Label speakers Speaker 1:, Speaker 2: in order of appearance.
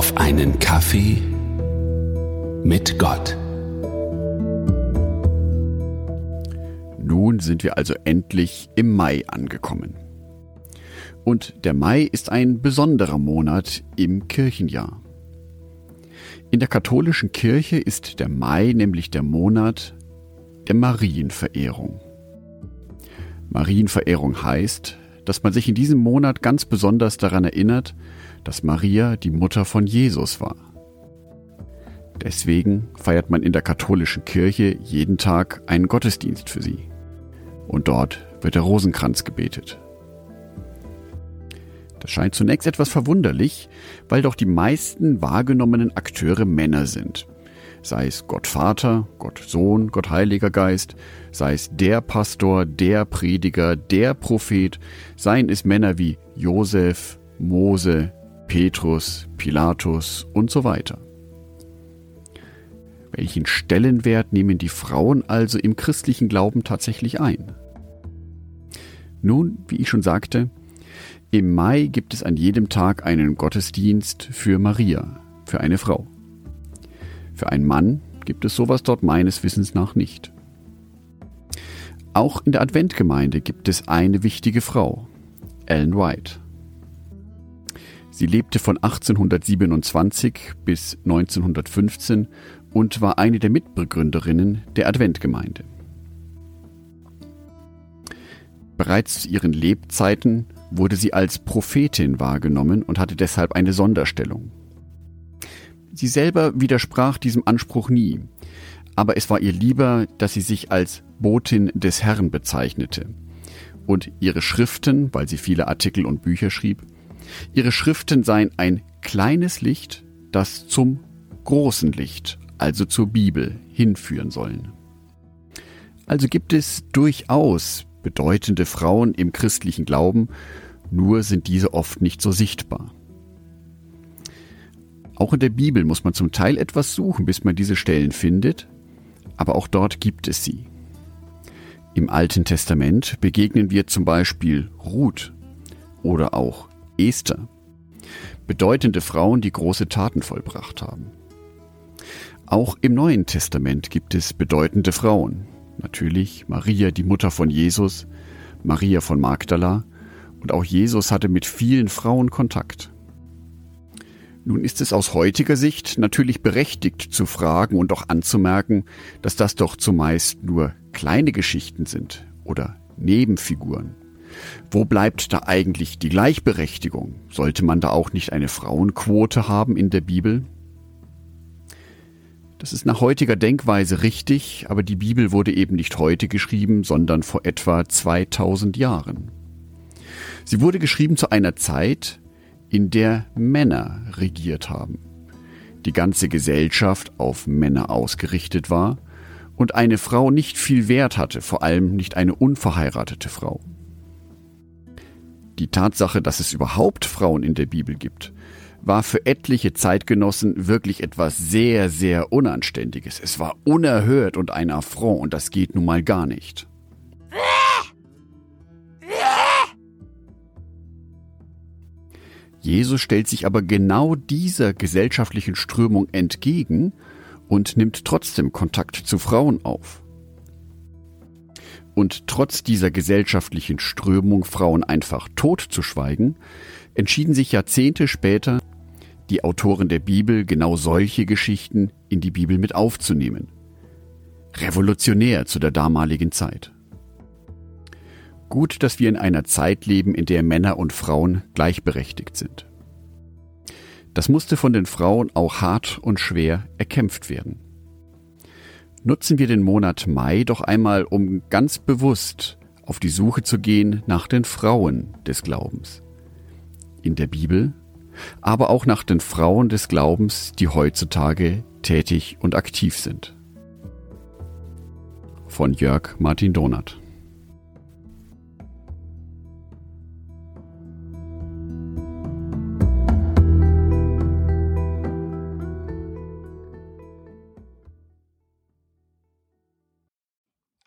Speaker 1: auf einen Kaffee mit Gott.
Speaker 2: Nun sind wir also endlich im Mai angekommen. Und der Mai ist ein besonderer Monat im Kirchenjahr. In der katholischen Kirche ist der Mai nämlich der Monat der Marienverehrung. Marienverehrung heißt, dass man sich in diesem Monat ganz besonders daran erinnert, dass Maria die Mutter von Jesus war. Deswegen feiert man in der katholischen Kirche jeden Tag einen Gottesdienst für sie. Und dort wird der Rosenkranz gebetet. Das scheint zunächst etwas verwunderlich, weil doch die meisten wahrgenommenen Akteure Männer sind. Sei es Gott Vater, Gott Sohn, Gott Heiliger Geist, sei es der Pastor, der Prediger, der Prophet, seien es Männer wie Josef, Mose, Petrus, Pilatus und so weiter. Welchen Stellenwert nehmen die Frauen also im christlichen Glauben tatsächlich ein? Nun, wie ich schon sagte, im Mai gibt es an jedem Tag einen Gottesdienst für Maria, für eine Frau. Für einen Mann gibt es sowas dort meines Wissens nach nicht. Auch in der Adventgemeinde gibt es eine wichtige Frau, Ellen White. Sie lebte von 1827 bis 1915 und war eine der Mitbegründerinnen der Adventgemeinde. Bereits zu ihren Lebzeiten wurde sie als Prophetin wahrgenommen und hatte deshalb eine Sonderstellung. Sie selber widersprach diesem Anspruch nie, aber es war ihr lieber, dass sie sich als Botin des Herrn bezeichnete. Und ihre Schriften, weil sie viele Artikel und Bücher schrieb, ihre Schriften seien ein kleines Licht, das zum großen Licht, also zur Bibel, hinführen sollen. Also gibt es durchaus bedeutende Frauen im christlichen Glauben, nur sind diese oft nicht so sichtbar. Auch in der Bibel muss man zum Teil etwas suchen, bis man diese Stellen findet, aber auch dort gibt es sie. Im Alten Testament begegnen wir zum Beispiel Ruth oder auch Esther, bedeutende Frauen, die große Taten vollbracht haben. Auch im Neuen Testament gibt es bedeutende Frauen, natürlich Maria, die Mutter von Jesus, Maria von Magdala, und auch Jesus hatte mit vielen Frauen Kontakt. Nun ist es aus heutiger Sicht natürlich berechtigt zu fragen und auch anzumerken, dass das doch zumeist nur kleine Geschichten sind oder Nebenfiguren. Wo bleibt da eigentlich die Gleichberechtigung? Sollte man da auch nicht eine Frauenquote haben in der Bibel? Das ist nach heutiger Denkweise richtig, aber die Bibel wurde eben nicht heute geschrieben, sondern vor etwa 2000 Jahren. Sie wurde geschrieben zu einer Zeit, in der Männer regiert haben, die ganze Gesellschaft auf Männer ausgerichtet war und eine Frau nicht viel Wert hatte, vor allem nicht eine unverheiratete Frau. Die Tatsache, dass es überhaupt Frauen in der Bibel gibt, war für etliche Zeitgenossen wirklich etwas sehr, sehr Unanständiges. Es war unerhört und ein Affront und das geht nun mal gar nicht. Jesus stellt sich aber genau dieser gesellschaftlichen Strömung entgegen und nimmt trotzdem Kontakt zu Frauen auf. Und trotz dieser gesellschaftlichen Strömung, Frauen einfach totzuschweigen, entschieden sich Jahrzehnte später die Autoren der Bibel genau solche Geschichten in die Bibel mit aufzunehmen. Revolutionär zu der damaligen Zeit. Gut, dass wir in einer Zeit leben, in der Männer und Frauen gleichberechtigt sind. Das musste von den Frauen auch hart und schwer erkämpft werden. Nutzen wir den Monat Mai doch einmal, um ganz bewusst auf die Suche zu gehen nach den Frauen des Glaubens. In der Bibel aber auch nach den Frauen des Glaubens, die heutzutage tätig und aktiv sind. Von Jörg Martin Donath.